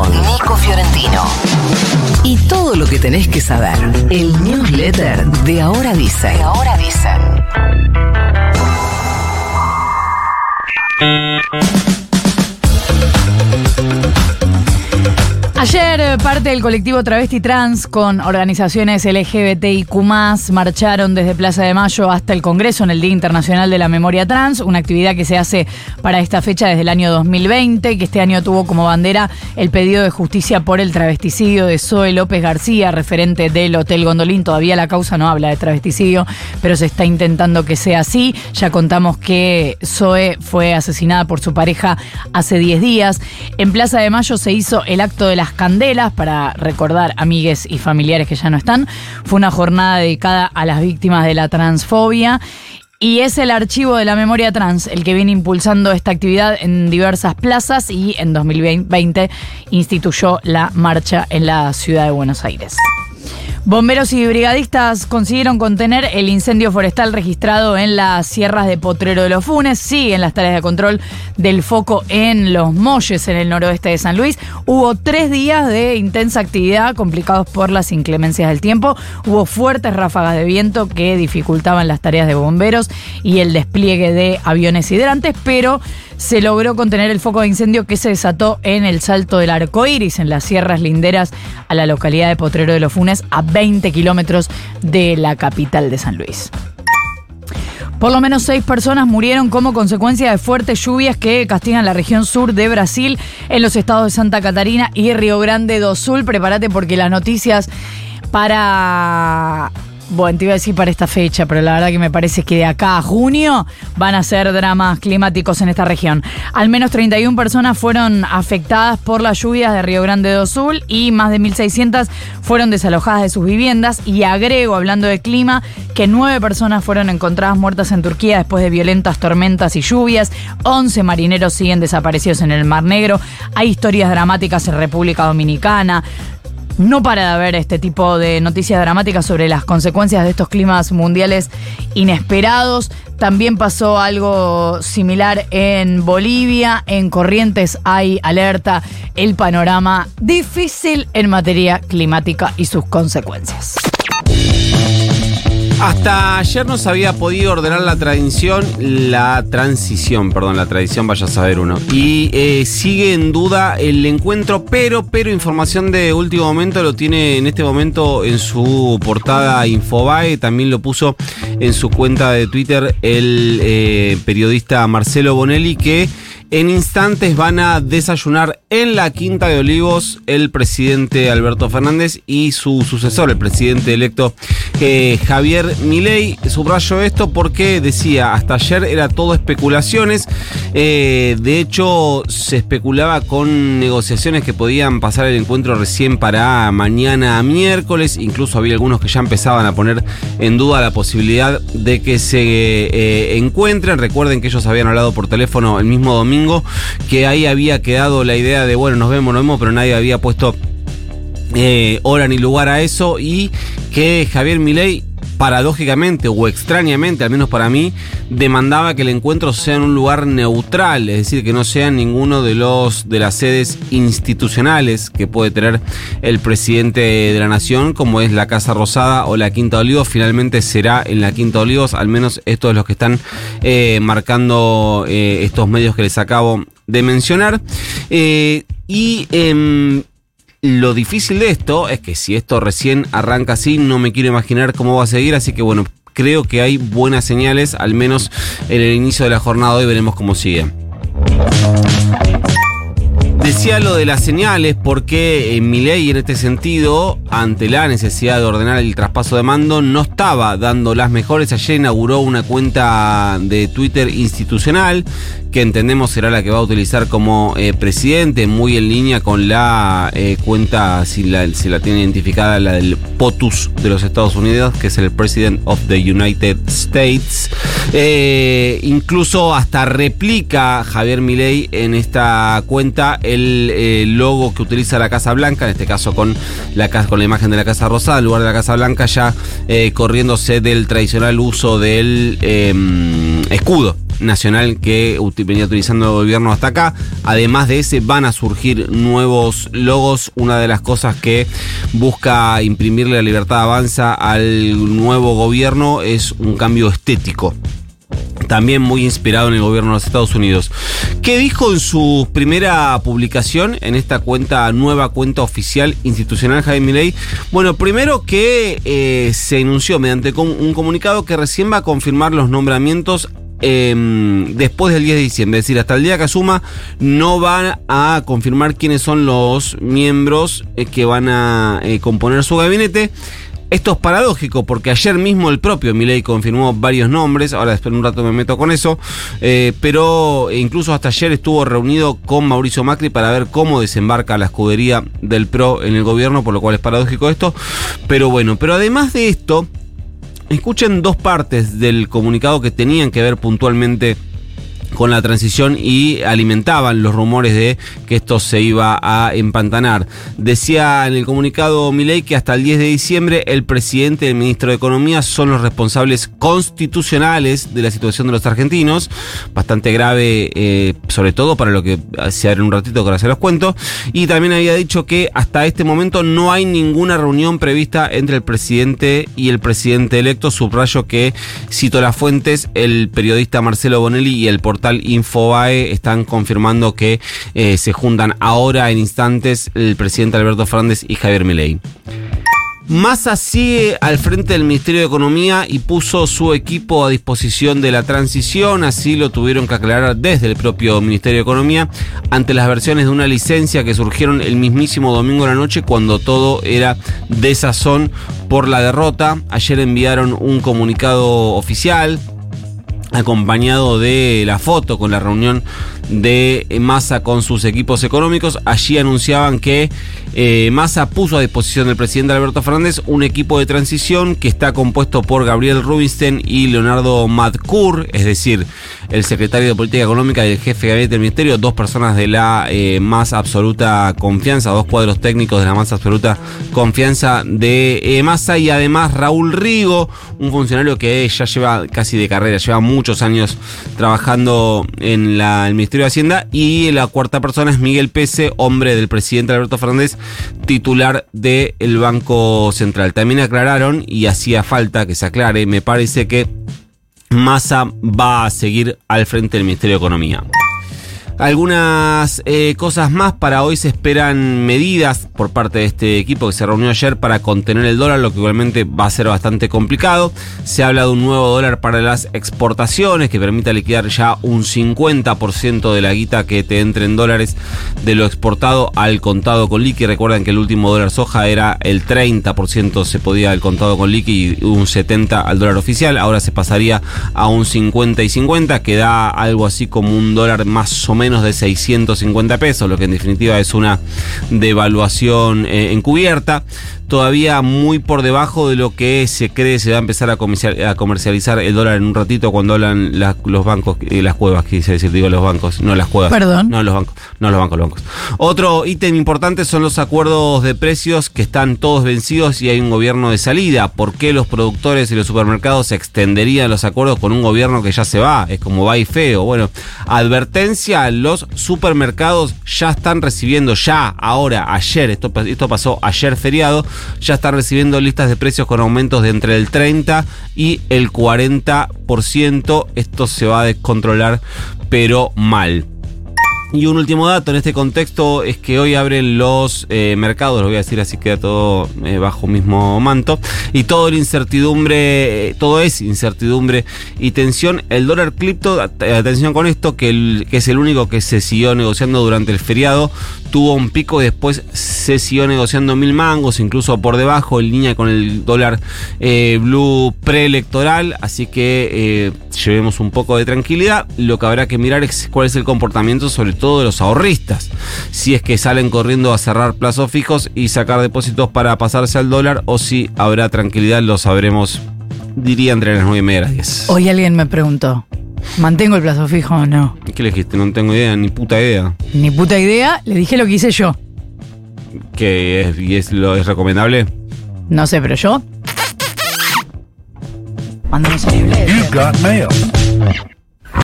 Nico Fiorentino. Y todo lo que tenés que saber. El newsletter de Ahora Dice. De Ahora Dice. Ayer eh, parte del colectivo Travesti Trans con organizaciones LGBTIQ marcharon desde Plaza de Mayo hasta el Congreso en el Día Internacional de la Memoria Trans, una actividad que se hace para esta fecha desde el año 2020, que este año tuvo como bandera el pedido de justicia por el travesticidio de Zoe López García, referente del Hotel Gondolín. Todavía la causa no habla de travesticidio, pero se está intentando que sea así. Ya contamos que Zoe fue asesinada por su pareja hace 10 días. En Plaza de Mayo se hizo el acto de las candelas para recordar amigues y familiares que ya no están. Fue una jornada dedicada a las víctimas de la transfobia. Y es el archivo de la memoria trans el que viene impulsando esta actividad en diversas plazas y en 2020 instituyó la marcha en la ciudad de Buenos Aires. Bomberos y brigadistas consiguieron contener el incendio forestal registrado en las sierras de Potrero de los Funes. Siguen las tareas de control del foco en los Molles, en el noroeste de San Luis. Hubo tres días de intensa actividad complicados por las inclemencias del tiempo. Hubo fuertes ráfagas de viento que dificultaban las tareas de bomberos y el despliegue de aviones hidrantes, pero se logró contener el foco de incendio que se desató en el Salto del Arco Iris, en las sierras linderas a la localidad de Potrero de los Funes, a 20 kilómetros de la capital de San Luis. Por lo menos seis personas murieron como consecuencia de fuertes lluvias que castigan la región sur de Brasil, en los estados de Santa Catarina y Río Grande do Sul. Prepárate porque las noticias para bueno, te iba a decir para esta fecha, pero la verdad que me parece que de acá a junio van a ser dramas climáticos en esta región. Al menos 31 personas fueron afectadas por las lluvias de Río Grande do Sul y más de 1.600 fueron desalojadas de sus viviendas. Y agrego, hablando de clima, que nueve personas fueron encontradas muertas en Turquía después de violentas tormentas y lluvias. 11 marineros siguen desaparecidos en el Mar Negro. Hay historias dramáticas en República Dominicana. No para de haber este tipo de noticias dramáticas sobre las consecuencias de estos climas mundiales inesperados. También pasó algo similar en Bolivia. En Corrientes hay alerta. El panorama difícil en materia climática y sus consecuencias. Hasta ayer no se había podido ordenar la tradición, la transición, perdón, la tradición, vaya a saber uno. Y eh, sigue en duda el encuentro, pero, pero información de último momento lo tiene en este momento en su portada Infobae, también lo puso en su cuenta de Twitter el eh, periodista Marcelo Bonelli que en instantes van a desayunar en la Quinta de Olivos el presidente Alberto Fernández y su sucesor, el presidente electo eh, Javier Milei. Subrayo esto porque decía, hasta ayer era todo especulaciones. Eh, de hecho, se especulaba con negociaciones que podían pasar el encuentro recién para mañana miércoles. Incluso había algunos que ya empezaban a poner en duda la posibilidad de que se eh, encuentren. Recuerden que ellos habían hablado por teléfono el mismo domingo que ahí había quedado la idea de, bueno, nos vemos, nos vemos, pero nadie había puesto eh, hora ni lugar a eso y que Javier Milei paradójicamente o extrañamente, al menos para mí, demandaba que el encuentro sea en un lugar neutral, es decir, que no sea ninguno de los de las sedes institucionales que puede tener el presidente de la nación, como es la Casa Rosada o la Quinta Olivos. Finalmente será en la Quinta Olivos, al menos estos de los que están eh, marcando eh, estos medios que les acabo de mencionar. Eh, y em, lo difícil de esto es que si esto recién arranca así, no me quiero imaginar cómo va a seguir, así que bueno, creo que hay buenas señales, al menos en el inicio de la jornada hoy veremos cómo sigue. Decía lo de las señales porque en en este sentido, ante la necesidad de ordenar el traspaso de mando, no estaba dando las mejores. Ayer inauguró una cuenta de Twitter institucional que entendemos será la que va a utilizar como eh, presidente, muy en línea con la eh, cuenta, si la, si la tiene identificada, la del POTUS de los Estados Unidos, que es el President of the United States. Eh, incluso hasta replica Javier Milei en esta cuenta el logo que utiliza la Casa Blanca, en este caso con la, con la imagen de la Casa Rosada, en lugar de la Casa Blanca, ya corriéndose del tradicional uso del em, escudo nacional que venía utilizando el gobierno hasta acá. Además de ese, van a surgir nuevos logos. Una de las cosas que busca imprimirle la libertad avanza al nuevo gobierno es un cambio estético también muy inspirado en el gobierno de los Estados Unidos. ¿Qué dijo en su primera publicación en esta cuenta, nueva cuenta oficial institucional Jaime Milei? Bueno, primero que eh, se anunció mediante un comunicado que recién va a confirmar los nombramientos eh, después del 10 de diciembre, es decir, hasta el día que asuma, no van a confirmar quiénes son los miembros eh, que van a eh, componer su gabinete. Esto es paradójico porque ayer mismo el propio Milei confirmó varios nombres, ahora después un rato me meto con eso, eh, pero incluso hasta ayer estuvo reunido con Mauricio Macri para ver cómo desembarca la escudería del PRO en el gobierno, por lo cual es paradójico esto, pero bueno, pero además de esto, escuchen dos partes del comunicado que tenían que ver puntualmente con la transición y alimentaban los rumores de que esto se iba a empantanar. Decía en el comunicado Milei que hasta el 10 de diciembre el presidente y el ministro de Economía son los responsables constitucionales de la situación de los argentinos, bastante grave eh, sobre todo para lo que se abre un ratito que ahora se los cuento, y también había dicho que hasta este momento no hay ninguna reunión prevista entre el presidente y el presidente electo, subrayo que cito las fuentes, el periodista Marcelo Bonelli y el portal Infobae están confirmando que eh, se juntan ahora en instantes el presidente Alberto Fernández y Javier Milei. Massa sigue al frente del Ministerio de Economía y puso su equipo a disposición de la transición, así lo tuvieron que aclarar desde el propio Ministerio de Economía ante las versiones de una licencia que surgieron el mismísimo domingo de la noche cuando todo era desazón por la derrota. Ayer enviaron un comunicado oficial acompañado de la foto con la reunión de Massa con sus equipos económicos. Allí anunciaban que eh, Massa puso a disposición del presidente Alberto Fernández un equipo de transición que está compuesto por Gabriel Rubinstein y Leonardo Madcour, es decir, el secretario de Política Económica y el jefe de gabinete del ministerio, dos personas de la eh, más absoluta confianza, dos cuadros técnicos de la más absoluta confianza de eh, Massa y además Raúl Rigo, un funcionario que ya lleva casi de carrera, lleva muchos años trabajando en la- el Ministerio de Hacienda y la cuarta persona es Miguel Pese, hombre del presidente Alberto Fernández, titular del Banco Central. También aclararon, y hacía falta que se aclare, me parece que Massa va a seguir al frente del Ministerio de Economía. Algunas eh, cosas más para hoy se esperan medidas por parte de este equipo que se reunió ayer para contener el dólar, lo que igualmente va a ser bastante complicado. Se habla de un nuevo dólar para las exportaciones que permita liquidar ya un 50% de la guita que te entre en dólares de lo exportado al contado con liqui. Recuerden que el último dólar soja era el 30% se podía al contado con liqui y un 70% al dólar oficial. Ahora se pasaría a un 50 y 50 que da algo así como un dólar más o menos de 650 pesos, lo que en definitiva es una devaluación eh, encubierta. Todavía muy por debajo de lo que se cree se va a empezar a comercial- a comercializar el dólar en un ratito cuando hablan la- los bancos, eh, las cuevas, quise decir, digo los bancos, no las cuevas. Perdón. No los bancos, no los bancos, los bancos. Otro ítem importante son los acuerdos de precios que están todos vencidos y hay un gobierno de salida. ¿Por qué los productores y los supermercados extenderían los acuerdos con un gobierno que ya se va? Es como va y feo. Bueno, advertencia, los supermercados ya están recibiendo, ya, ahora, ayer, esto, esto pasó ayer feriado, ya están recibiendo listas de precios con aumentos de entre el 30 y el 40%. Esto se va a descontrolar, pero mal. Y un último dato en este contexto es que hoy abren los eh, mercados, lo voy a decir así queda todo eh, bajo mismo manto, y todo la incertidumbre, eh, todo es incertidumbre y tensión. El dólar cripto, at- atención con esto, que, el- que es el único que se siguió negociando durante el feriado, tuvo un pico y después se siguió negociando mil mangos, incluso por debajo, en línea con el dólar eh, blue preelectoral, así que eh, llevemos un poco de tranquilidad. Lo que habrá que mirar es cuál es el comportamiento, sobre todo de los ahorristas. Si es que salen corriendo a cerrar plazos fijos y sacar depósitos para pasarse al dólar, o si habrá tranquilidad, lo sabremos, diría entre las 9 y media y las 10. Hoy alguien me preguntó, ¿mantengo el plazo fijo o no? ¿Qué le dijiste? No tengo idea, ni puta idea. Ni puta idea, le dije lo que hice yo. ¿Que es, y es, lo, es recomendable? No sé, pero yo. on. You've got mail.